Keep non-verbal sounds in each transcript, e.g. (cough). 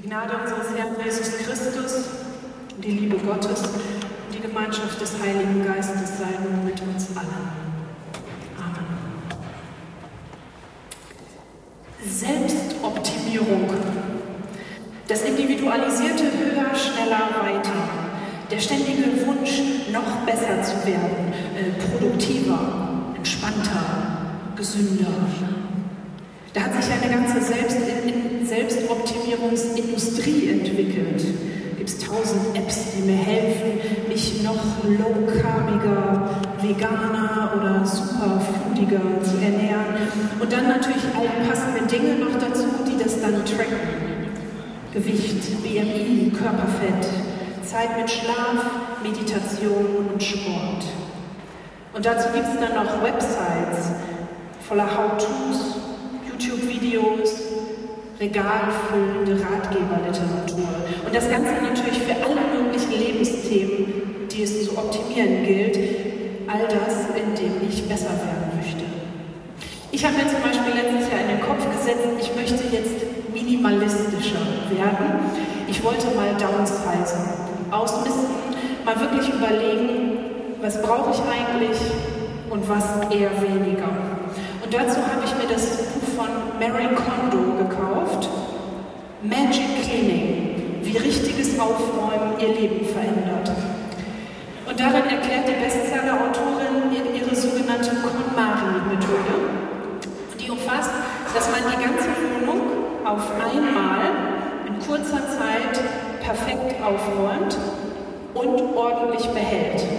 Die Gnade unseres Herrn Jesus Christus, die Liebe Gottes und die Gemeinschaft des Heiligen Geistes sei nun mit uns allen. Amen. Selbstoptimierung. Das individualisierte höher, schneller, weiter. Der ständige Wunsch, noch besser zu werden, äh, produktiver, entspannter, gesünder. Da hat sich eine ganze Selbst Selbstoptimierungsindustrie entwickelt. Gibt es tausend Apps, die mir helfen, mich noch low-carbiger, veganer oder superfoodiger zu ernähren. Und dann natürlich all passende Dinge noch dazu, die das dann tracken. Gewicht, BMI, Körperfett, Zeit mit Schlaf, Meditation und Sport. Und dazu gibt es dann noch Websites voller How-Tos, YouTube-Videos, regalfüllende Ratgeberliteratur. Und das Ganze natürlich für alle möglichen Lebensthemen, die es zu optimieren gilt. All das, in dem ich besser werden möchte. Ich habe mir zum Beispiel letztes Jahr in den Kopf gesetzt, ich möchte jetzt minimalistischer werden. Ich wollte mal downsizen, ausmisten, mal wirklich überlegen, was brauche ich eigentlich und was eher weniger. Und dazu habe ich mir das Buch von Mary Kondo gekauft, Magic Cleaning, wie richtiges Aufräumen ihr Leben verändert. Und darin erklärt die Bestseller-Autorin ihre sogenannte KonMari-Methode. Die umfasst, dass man die ganze Wohnung auf einmal in kurzer Zeit perfekt aufräumt und ordentlich behält. (laughs)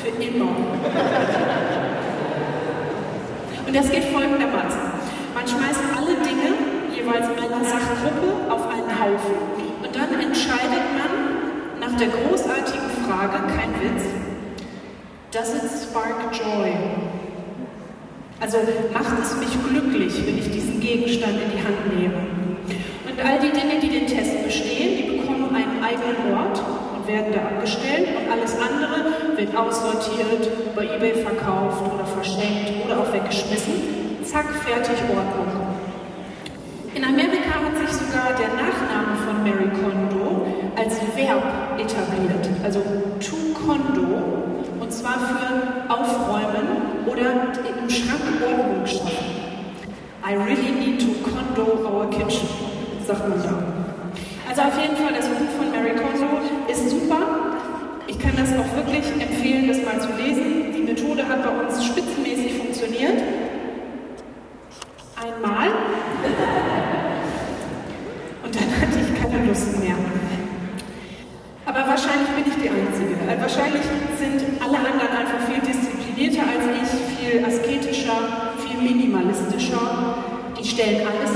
Für immer. Und das geht folgendermaßen. Man schmeißt alle Dinge jeweils einer Sachgruppe auf einen Haufen und dann entscheidet man nach der großartigen Frage, kein Witz, does it spark joy? Also macht es mich glücklich, wenn ich diesen Gegenstand in die Hand nehme. Und all die Dinge, die den Test bestehen, die bekommen einen eigenen Ort werden da abgestellt und alles andere wird aussortiert, bei eBay verkauft oder verschenkt oder auch weggeschmissen. Zack, fertig, Ordnung. In Amerika hat sich sogar der Nachname von Mary Kondo als Verb etabliert, also to Kondo, und zwar für aufräumen oder im Schrank Ordnung schaffen. I really need to condo our kitchen, sagt man da. Also auf jeden Fall, das ist super. Ich kann das auch wirklich empfehlen, das mal zu lesen. Die Methode hat bei uns spitzenmäßig funktioniert. Einmal. Und dann hatte ich keine Lust mehr. Aber wahrscheinlich bin ich die Einzige. Wahrscheinlich sind alle anderen einfach viel disziplinierter als ich, viel asketischer, viel minimalistischer. Die stellen alles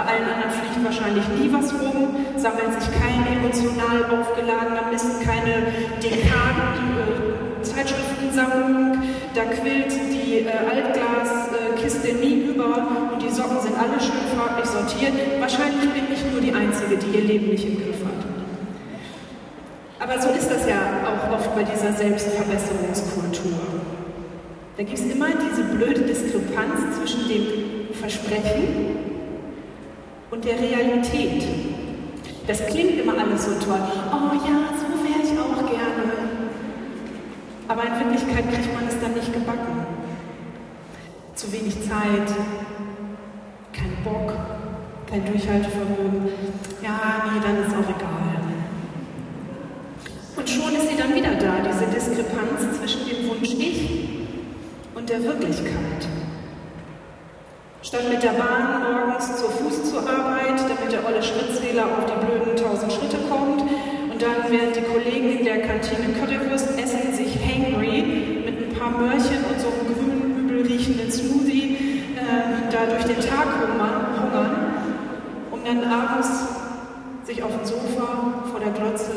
Bei allen anderen fliegt wahrscheinlich nie was rum, sammelt sich kein emotional aufgeladener Mist, keine Dekaden, äh, Zeitschriftensammlung, da quillt die äh, Altglaskiste nie über und die Socken sind alle schön farblich sortiert. Wahrscheinlich bin ich nur die Einzige, die ihr Leben nicht im Griff hat. Aber so ist das ja auch oft bei dieser Selbstverbesserungskultur. Da gibt es immer diese blöde Diskrepanz zwischen dem Versprechen und der Realität. Das klingt immer alles so toll. Oh ja, so wäre ich auch gerne. Aber in Wirklichkeit kriegt man es dann nicht gebacken. Zu wenig Zeit, kein Bock, kein Durchhaltevermögen. Ja, nee, dann ist auch egal. Und schon ist sie dann wieder da, diese Diskrepanz zwischen dem Wunsch Ich und der Wirklichkeit. Statt mit der Bahn morgens zu Fuß zur Arbeit, damit der olle Schrittzähler auf die blöden 1000 Schritte kommt und dann, während die Kollegen in der Kantine Currywurst essen, sich hangry mit ein paar Möhrchen und so einem grünen, übel riechenden Smoothie äh, da durch den Tag hungern, um dann abends sich auf dem Sofa vor der Glotze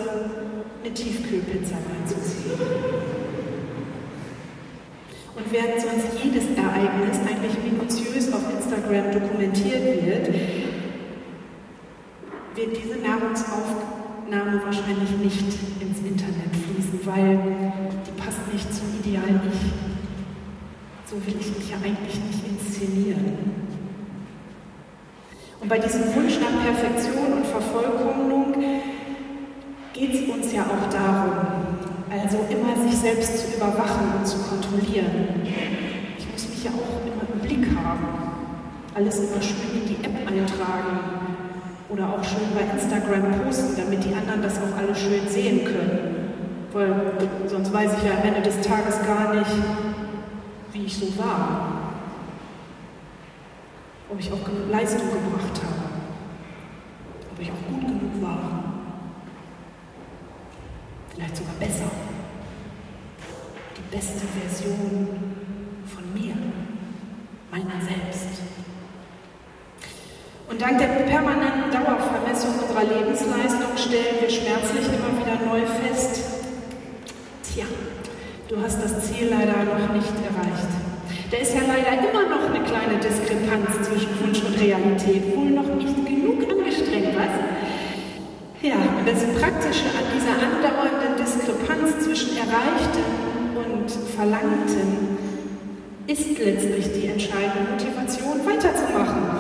eine Tiefkühlpizza reinzuziehen. Und während sonst jedes Ereignis Instagram dokumentiert wird, wird diese Nahrungsaufnahme wahrscheinlich nicht ins Internet fließen, weil die passt nicht zum idealen Ich. So will ich mich ja eigentlich nicht inszenieren. Und bei diesem Wunsch nach Perfektion und Vervollkommnung geht es uns ja auch darum, also immer sich selbst zu überwachen und zu kontrollieren. Ich muss mich ja auch immer im Blick haben. Alles immer schön in die App eintragen oder auch schön bei Instagram posten, damit die anderen das auch alle schön sehen können. Weil sonst weiß ich ja am Ende des Tages gar nicht, wie ich so war. Ob ich auch genug Leistung gebracht habe. Ob ich auch gut genug war. Vielleicht sogar besser. Die beste Version von mir, meiner selbst. Dank der permanenten Dauervermessung unserer Lebensleistung stellen wir schmerzlich immer wieder neu fest, tja, du hast das Ziel leider noch nicht erreicht. Da ist ja leider immer noch eine kleine Diskrepanz zwischen Wunsch und Realität, wohl noch nicht genug angestrengt, was? Ja, das Praktische an dieser andauernden Diskrepanz zwischen Erreichtem und Verlangtem ist letztlich die entscheidende Motivation, weiterzumachen.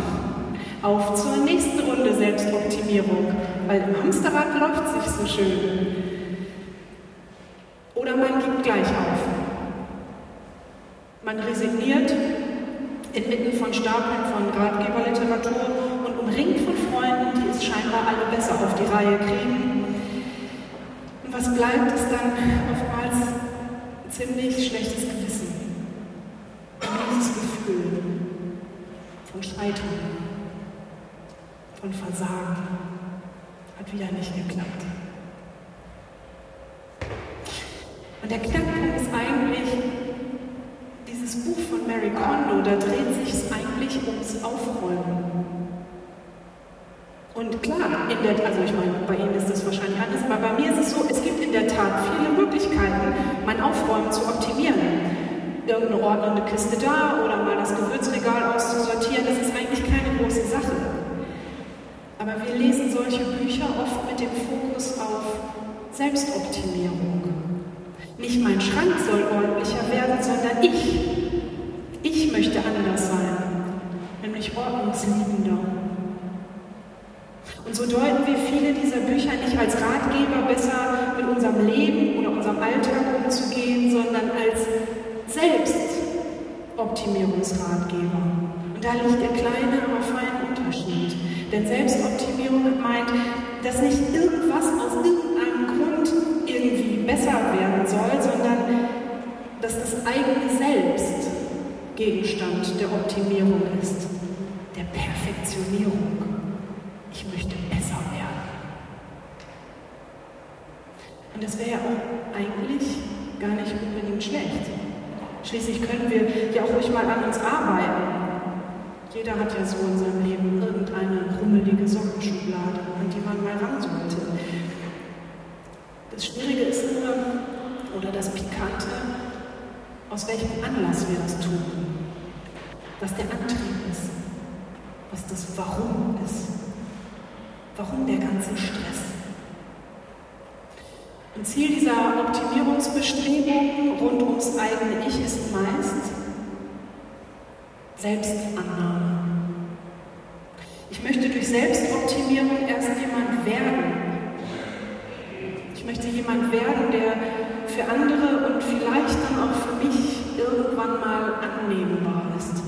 Auf zur nächsten Runde Selbstoptimierung, weil im Hamsterrad läuft sich so schön. Oder man gibt gleich auf. Man resigniert inmitten von Stapeln von Ratgeberliteratur umringt von Freunden, die es scheinbar alle besser auf die Reihe kriegen. Und was bleibt, ist dann oftmals ein ziemlich schlechtes Gewissen. Ein dieses Gefühl von Scheitern, von Versagen. Hat wieder nicht geklappt. Und der Knackpunkt ist eigentlich, dieses Buch von Mary Kondo, da dreht sich es eigentlich ums Aufräumen. Und klar, in der, also ich meine, bei Ihnen ist das wahrscheinlich anders, aber bei mir ist es so, es gibt in der Tat viele Möglichkeiten, mein Aufräumen zu optimieren. Irgendeine ordnende Kiste da oder mal das Gewürzregal auszusortieren, das ist eigentlich keine große Sache. Aber wir lesen solche Bücher oft mit dem Fokus auf Selbstoptimierung. Nicht mein Schrank soll ordentlicher werden, sondern ich. Ich möchte anders sein, nämlich ordnungsliebender. Und so deuten wir viele dieser Bücher nicht als Ratgeber, besser mit unserem Leben oder unserem Alltag umzugehen, sondern als Selbstoptimierungsratgeber. Und da liegt der kleine, aber feine Unterschied. Denn Selbstoptimierung meint, dass nicht irgendwas aus irgendeinem Grund irgendwie besser werden soll, sondern dass das eigene Selbst Gegenstand der Optimierung ist, der Perfektionierung ich möchte besser werden. Und das wäre ja auch eigentlich gar nicht unbedingt schlecht. Schließlich können wir ja auch ruhig mal an uns arbeiten. Jeder hat ja so in seinem Leben irgendeine rummelige Sockenschublade, an die man mal ran sollte. Das Schwierige ist nur, oder das Pikante, aus welchem Anlass wir das tun. Was der Antrieb ist, was das Warum ist. Warum der ganze Stress? Und Ziel dieser Optimierungsbestrebungen rund ums eigene Ich ist meist Selbstannahme. Ich möchte durch Selbstoptimierung erst jemand werden. Ich möchte jemand werden, der für andere und vielleicht dann auch für mich irgendwann mal annehmbar ist.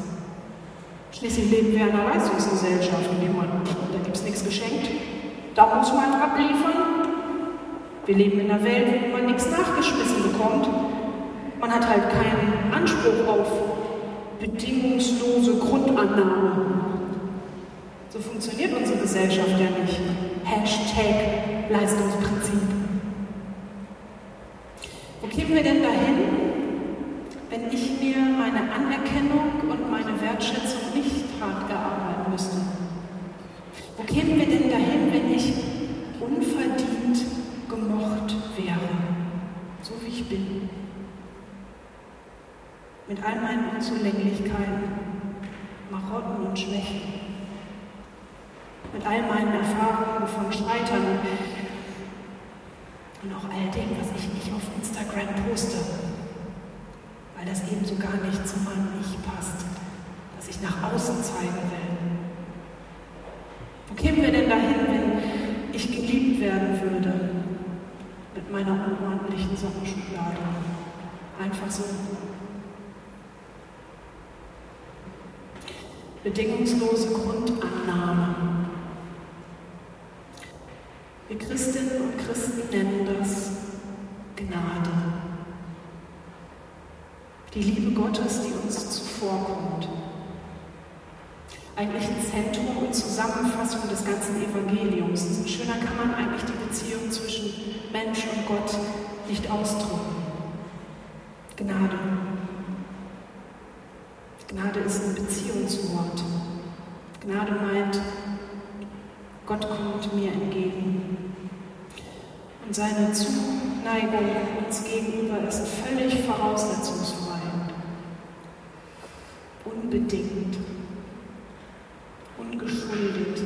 Schließlich leben wir in einer Leistungsgesellschaft, in der man, da gibt es nichts geschenkt. Da muss man abliefern. Wir leben in einer Welt, wo man nichts nachgeschmissen bekommt. Man hat halt keinen Anspruch auf bedingungslose Grundannahme. So funktioniert unsere Gesellschaft ja nicht. Hashtag Leistungsprinzip. Wo kämen wir denn dahin, wenn ich mir meine Anerkennung und meine Wertschätzung nicht hart erarbeiten müsste? Wo kämen wir denn dahin, wenn ich unverdient gemocht wäre, so wie ich bin? Mit all meinen Unzulänglichkeiten, Marotten und Schwächen, mit all meinen Erfahrungen von Scheitern und auch all dem, was ich nicht auf Instagram poste weil das eben so gar nicht zu meinem Ich passt, das ich nach außen zeigen will. Wo kämen wir denn dahin, wenn ich geliebt werden würde mit meiner unordentlichen Sockenschublade? Einfach so. Bedingungslose Grundannahme. Wir Christinnen und Christen nennen das Gnade. Die Liebe Gottes, die uns zuvorkommt. Eigentlich ein Zentrum und Zusammenfassung des ganzen Evangeliums. Und schöner kann man eigentlich die Beziehung zwischen Mensch und Gott nicht ausdrücken. Gnade. Gnade ist ein Beziehungswort. Gnade meint, Gott kommt mir entgegen. Und seine Zuneigung uns gegenüber ist völlig voraussetzungsfrei. Unbedingt. Ungeschuldet.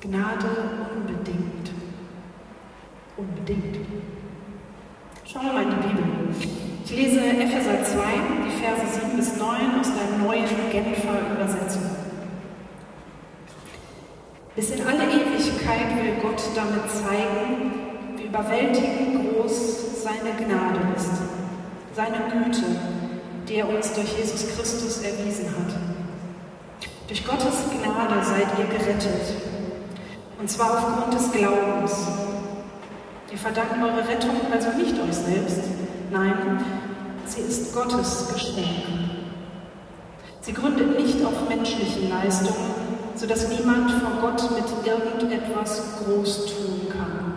Gnade unbedingt. Unbedingt. Schauen wir mal in die Bibel. Ich lese Epheser 2, die Verse 7 bis 9 aus der neuen Genfer Übersetzung. Bis in alle Ewigkeit will Gott damit zeigen, wie überwältigend groß seine Gnade ist, seine Güte, die er uns durch Jesus Christus erwiesen hat. Durch Gottes Gnade seid ihr gerettet, und zwar aufgrund des Glaubens. Ihr verdankt eure Rettung also nicht euch selbst, nein, sie ist Gottes Geschenk. Sie gründet nicht auf menschlichen Leistungen, sodass niemand vor Gott mit irgendetwas groß tun kann.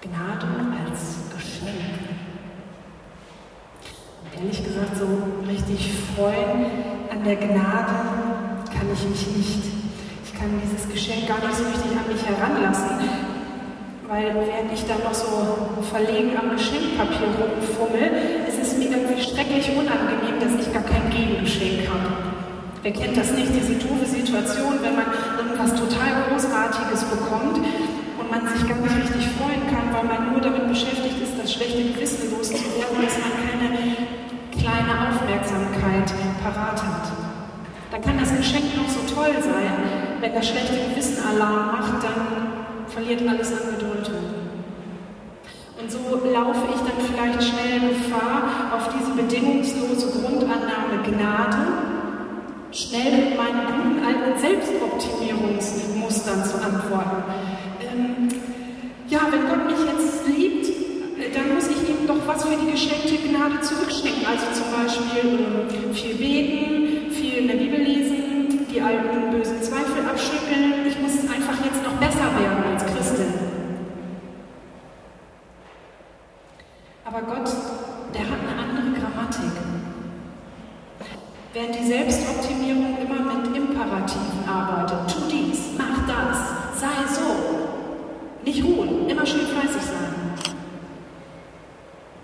Gnade als Geschenk. Ehrlich gesagt, so richtig freuen an der Gnade kann ich mich nicht kann dieses Geschenk gar nicht so richtig an mich heranlassen, weil während ich dann noch so verlegen am Geschenkpapier rumfummel, ist mir irgendwie schrecklich unangenehm, dass ich gar kein Gegengeschenk habe. Wer kennt das nicht, diese doofe Situation, wenn man irgendwas total Großartiges bekommt und man sich gar nicht richtig freuen kann, weil man nur damit beschäftigt ist, das schlechte Gewissen loszuwerden, dass man keine kleine Aufmerksamkeit parat hat. Dann kann das Geschenk noch so toll sein, wenn das schlechte Gewissen Alarm macht, dann verliert alles an Bedeutung. Und so laufe ich dann vielleicht schnell Gefahr, auf diese bedingungslose Grundannahme Gnade schnell mit meinen guten alten Selbstoptimierungsmustern zu antworten. Ähm, ja, wenn Gott mich jetzt liebt, äh, dann muss ich ihm doch was für die geschenkte Gnade zurückschenken. Also zum Beispiel äh, viel beten, viel in der Bibel lesen, die alten bösen Zweifel abschütteln. Ich muss einfach jetzt noch besser werden als Christin. Aber Gott, der hat eine andere Grammatik. Während die Selbstoptimierung immer mit Imperativen arbeitet, tu dies, mach das, sei so, nicht ruhen, immer schön fleißig sein.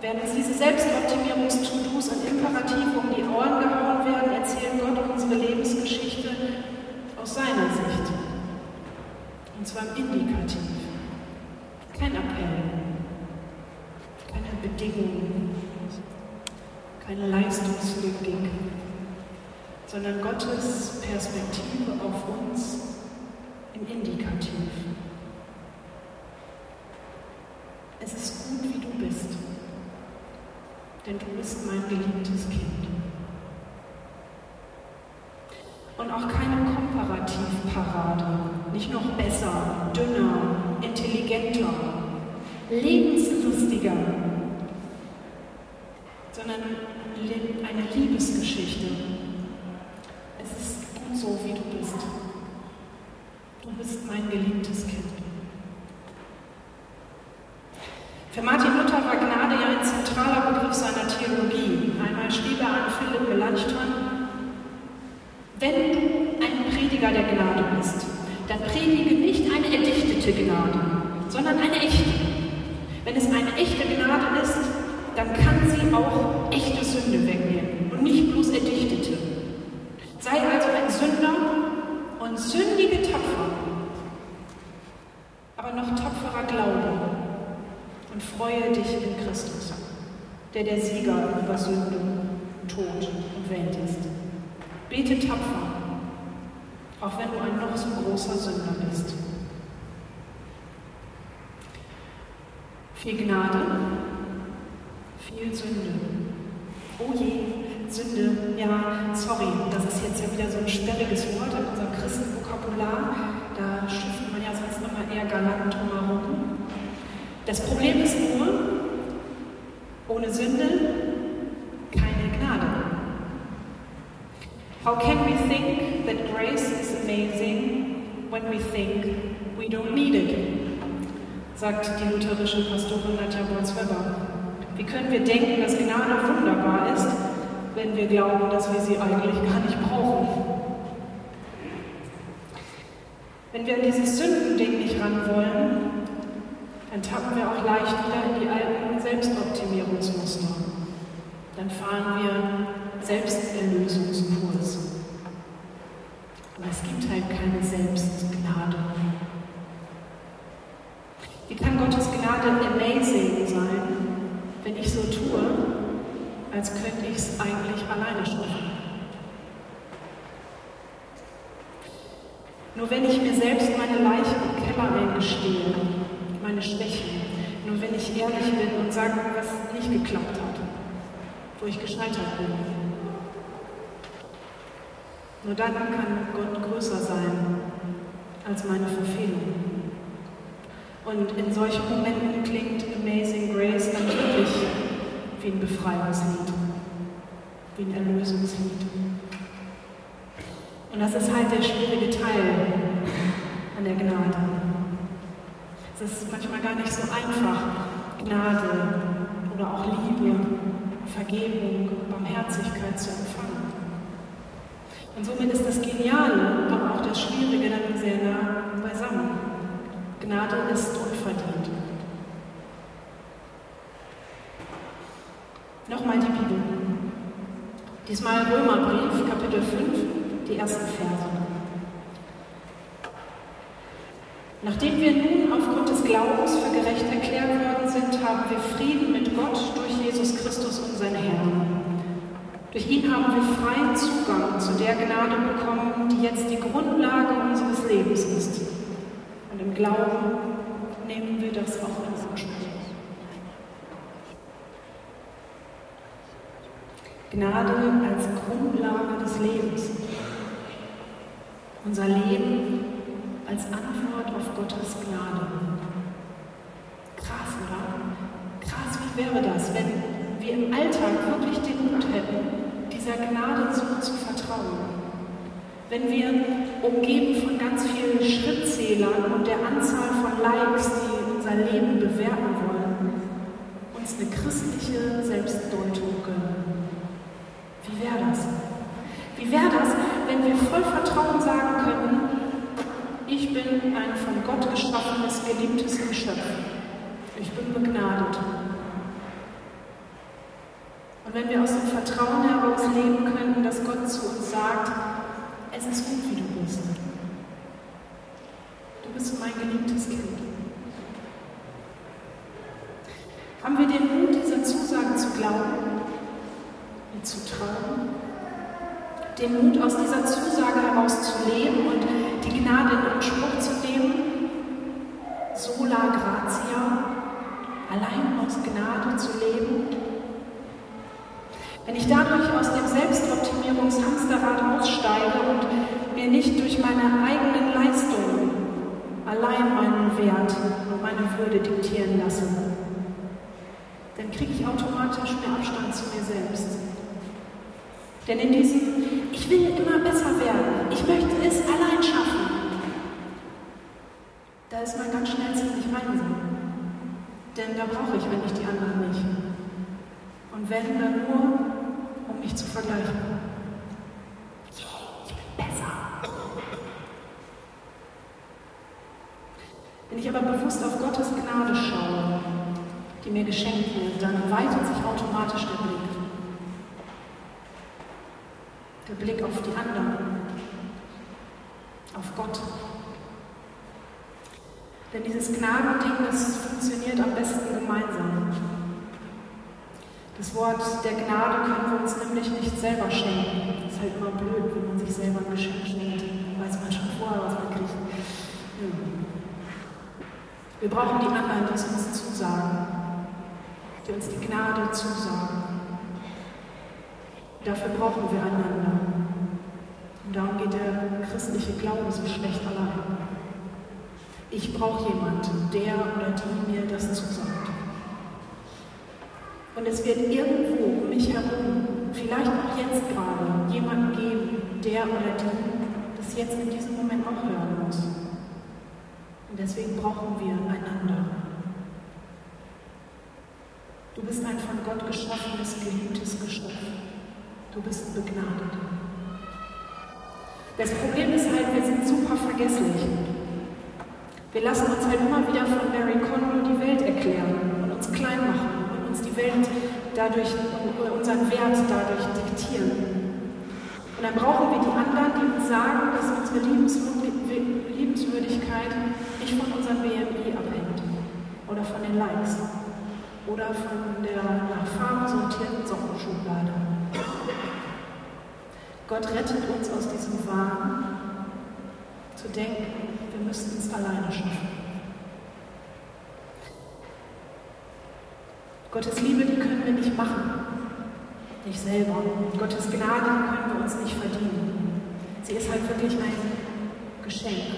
Während uns diese Selbstoptimierungs-To-Dos und Imperative um die Ohren gehauen werden, erzählen Gott unsere Lebensgeschichte aus seiner Sicht. Und zwar im Indikativ. Kein Appell, keine Bedingungen, keine Leistungslogik, sondern Gottes Perspektive auf uns im Indikativ. Es ist gut, wie du bist denn du bist mein geliebtes Kind. Und auch keine Komparativparade, nicht noch besser, dünner, intelligenter, lebenslustiger, sondern eine Liebesgeschichte. Es ist gut so, wie du bist. Du bist mein geliebtes Kind. Für Martin Luther war Gnade ja ein zentraler Begriff seiner Theologie. Einmal schrieb er an Philipp Melanchthon, wenn du ein Prediger der Gnade bist, dann predige nicht eine erdichtete Gnade, sondern eine echte. Wenn es eine echte Gnade ist, dann kann sie auch echte Sünde wegnehmen und nicht bloß erdichtete. Sei also ein Sünder und sündige tapfer, aber noch tapferer Glaube und freue dich in Christus, der der Sieger über Sünde, Tod und Welt ist. Bete tapfer, auch wenn du ein noch so großer Sünder bist. Viel Gnade, viel Sünde. Oh je, Sünde, ja, sorry, das ist jetzt ja wieder so ein sperriges Wort in unserem Christenvokabular. Da schifft man ja sonst immer eher galant drumherum. Das Problem ist nur, ohne Sünde keine Gnade. How can we think that grace is amazing when we think we don't need it? sagt die lutherische Pastorin Nadja Bolz-Weber. Wie können wir denken, dass Gnade wunderbar ist, wenn wir glauben, dass wir sie eigentlich gar nicht brauchen? Wenn wir an dieses Sündending nicht ran wollen, dann tappen wir auch leicht wieder in die alten Selbstoptimierungsmuster. Dann fahren wir Selbsterlösungskurs. Aber es gibt halt keine Selbstgnade. Wie kann Gottes Gnade amazing sein, wenn ich so tue, als könnte ich es eigentlich alleine schaffen? Nur wenn ich mir selbst meine Leiche im Keller eingestehe, meine Schwächen. Nur wenn ich ehrlich bin und sage, was nicht geklappt hat, wo ich gescheitert bin. Nur dann kann Gott größer sein als meine Verfehlung. Und in solchen Momenten klingt Amazing Grace dann wirklich wie ein Befreiungslied, wie ein Erlösungslied. Und das ist halt der schwierige Teil an der Gnade. Es ist manchmal gar nicht so einfach, Gnade oder auch Liebe, Vergebung, Barmherzigkeit zu empfangen. Und somit ist das Geniale, aber auch das Schwierige dann sehr nah beisammen. Gnade ist unverdient. Nochmal die Bibel. Diesmal Römerbrief, Kapitel 5, die ersten Verse. Nachdem wir nun aufgrund des Glaubens für gerecht erklärt worden sind, haben wir Frieden mit Gott durch Jesus Christus, unseren Herrn. Durch ihn haben wir freien Zugang zu der Gnade bekommen, die jetzt die Grundlage unseres Lebens ist. Und im Glauben nehmen wir das auch in Anspruch. Gnade als Grundlage des Lebens. Unser Leben als Antwort auf Gottes Gnade. Krass, oder? Krass, wie wäre das, wenn wir im Alltag wirklich den Mut hätten, dieser Gnade so zu vertrauen? Wenn wir, umgeben von ganz vielen Schrittzählern und der Anzahl von Likes, die unser Leben bewerten wollen, uns eine christliche Selbstdeutung gönnen. Wie wäre das? Wie wäre das, wenn wir voll Vertrauen sagen können, ich bin ein von Gott geschaffenes, geliebtes Geschöpf. Ich bin begnadet. Und wenn wir aus dem Vertrauen heraus leben können, dass Gott zu uns sagt, es ist gut, wie du bist. Du bist mein geliebtes Kind. Haben wir den Mut, dieser Zusage zu glauben, ihr zu trauen? Den Mut, aus dieser Zusage heraus zu leben und die Gnade in Anspruch zu nehmen, sola gratia, allein aus Gnade zu leben. Wenn ich dadurch aus dem Selbstoptimierungshamsterrad aussteige und mir nicht durch meine eigenen Leistungen allein meinen Wert und meine Würde diktieren lasse, dann kriege ich automatisch mehr Abstand zu mir selbst. Denn in diesem, ich will immer besser werden, ich möchte es allein schaffen, da ist man ganz schnell ziemlich einsam. Denn da brauche ich eigentlich die anderen nicht. Und wenn, dann nur, um mich zu vergleichen. Ich bin besser. Wenn ich aber bewusst auf Gottes Gnade schaue, die mir geschenkt wird, dann weitet sich automatisch der Blick. Der Blick auf die anderen, auf Gott. Denn dieses Gnadending, das funktioniert am besten gemeinsam. Das Wort der Gnade können wir uns nämlich nicht selber schenken. Das ist halt immer blöd, wenn man sich selber ein Geschenk schenkt. Weiß man schon vorher, was man kriegt. Wir brauchen die anderen, die es uns zusagen, die uns die Gnade zusagen. Dafür brauchen wir einander. Und darum geht der christliche Glaube so schlecht allein. Ich brauche jemanden, der oder die mir das zusagt. Und es wird irgendwo um mich herum, vielleicht auch jetzt gerade, jemanden geben, der oder die das jetzt in diesem Moment auch hören muss. Und deswegen brauchen wir einander. Du bist ein von Gott geschaffenes, geliebtes Geschöpf. Du bist begnadet. Das Problem ist halt, wir sind super vergesslich. Wir lassen uns halt immer wieder von Mary Conroe die Welt erklären und uns klein machen und uns die Welt dadurch, unseren Wert dadurch diktieren. Und dann brauchen wir die anderen, die uns sagen, dass unsere Liebenswürdigkeit nicht von unserem BMI abhängt oder von den Likes oder von der nach Farben sortierten Sockenschublade. Gott rettet uns aus diesem Wahn, zu denken, wir müssten es alleine schaffen. Gottes Liebe, die können wir nicht machen, nicht selber. Gottes Gnade können wir uns nicht verdienen. Sie ist halt wirklich ein Geschenk.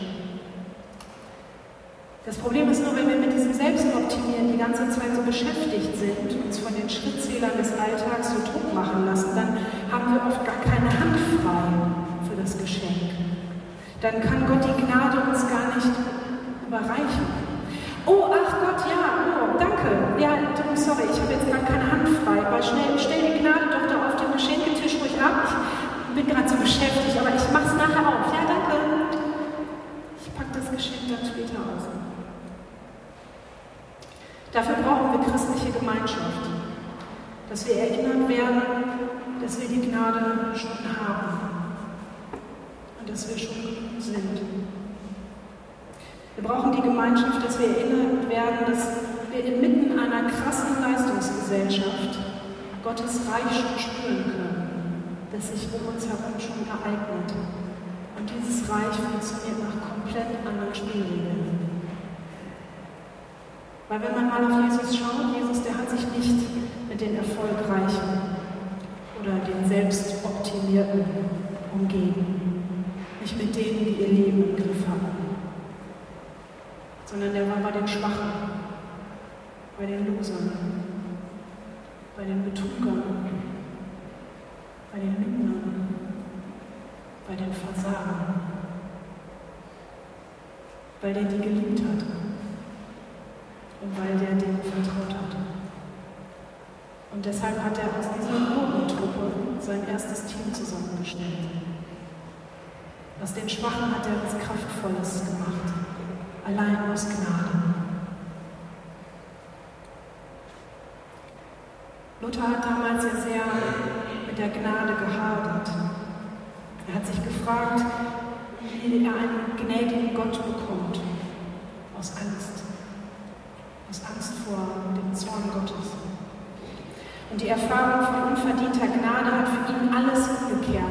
Das Problem ist nur, wenn wir mit diesem Selbstoptimieren die ganze Zeit so beschäftigt sind, uns von den Schrittzählern des Alltags so Druck machen lassen, dann haben wir oft gar keine Hand frei für das Geschenk. Dann kann Gott die Gnade uns gar nicht überreichen. Oh, ach Gott, ja, oh, danke. Ja, sorry, ich habe jetzt gar keine Hand frei. Aber schnell, stell die Gnade doch da auf den Geschenketisch ruhig ab. Ich bin gerade so beschäftigt, aber ich mache es nachher auf. Ja, danke. Ich packe das Geschenk dann später aus. Dafür brauchen wir christliche Gemeinschaft, dass wir erinnert werden, dass wir die Gnade schon haben dass wir schon sind. Wir brauchen die Gemeinschaft, dass wir erinnert werden, dass wir inmitten einer krassen Leistungsgesellschaft Gottes Reich schon spüren können, das sich um uns herum schon ereignet. Und dieses Reich funktioniert nach komplett anderen Spielregeln. Weil wenn man mal auf Jesus schaut, Jesus, der hat sich nicht mit den Erfolgreichen oder den Selbstoptimierten umgeben. Nicht mit denen, die ihr Leben im Griff haben. Sondern der war bei den Schwachen, bei den Losern, bei den Betrügern, bei den Lügnern, bei den Versagern, weil der die geliebt hat und weil der dem vertraut hat. Und deshalb hat er aus dieser Gurkentruppe sein erstes Team zusammengestellt. Aus den Schwachen hat er was Kraftvolles gemacht, allein aus Gnade. Luther hat damals ja sehr mit der Gnade gehadert. Er hat sich gefragt, wie er einen gnädigen Gott bekommt, aus Angst aus Angst vor dem Zorn Gottes. Und die Erfahrung von unverdienter Gnade hat für ihn alles umgekehrt.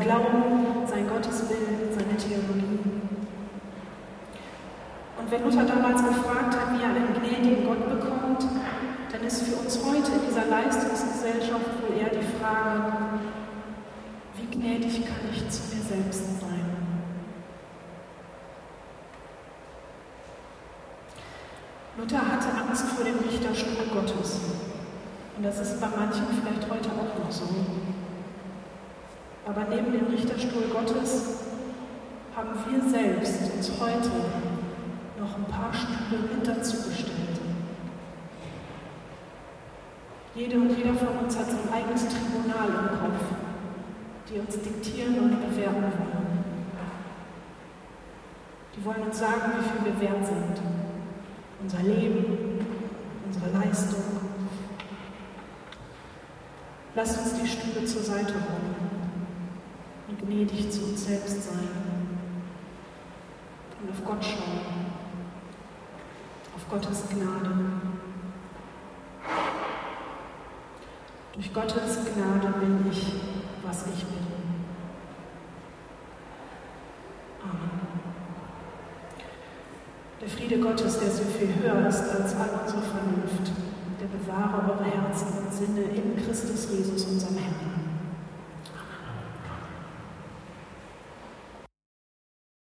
Glauben, sein Gottesbild, seine Theologie. Und wenn Luther damals gefragt hat, wie er einen gnädigen Gott bekommt, dann ist für uns heute in dieser Leistungsgesellschaft wohl eher die Frage, wie gnädig kann ich zu mir selbst sein? Luther hatte Angst vor dem Richterstuhl Gottes. Und das ist bei manchen vielleicht heute auch noch so. Aber neben dem Richterstuhl Gottes haben wir selbst uns heute noch ein paar Stühle mit dazu gestellt. Jede und jeder von uns hat sein eigenes Tribunal im Kopf, die uns diktieren und bewerten wollen. Die wollen uns sagen, wie viel wir wert sind unser Leben, unsere Leistung. Lasst uns die Stühle zur Seite räumen und gnädig zu uns selbst sein und auf Gott schauen, auf Gottes Gnade. Durch Gottes Gnade bin ich, was ich bin. Amen. Der Friede Gottes, der so viel höher ist als all unsere Vernunft, der bewahre eure Herzen und Sinne in Christus Jesus, unserem Herrn.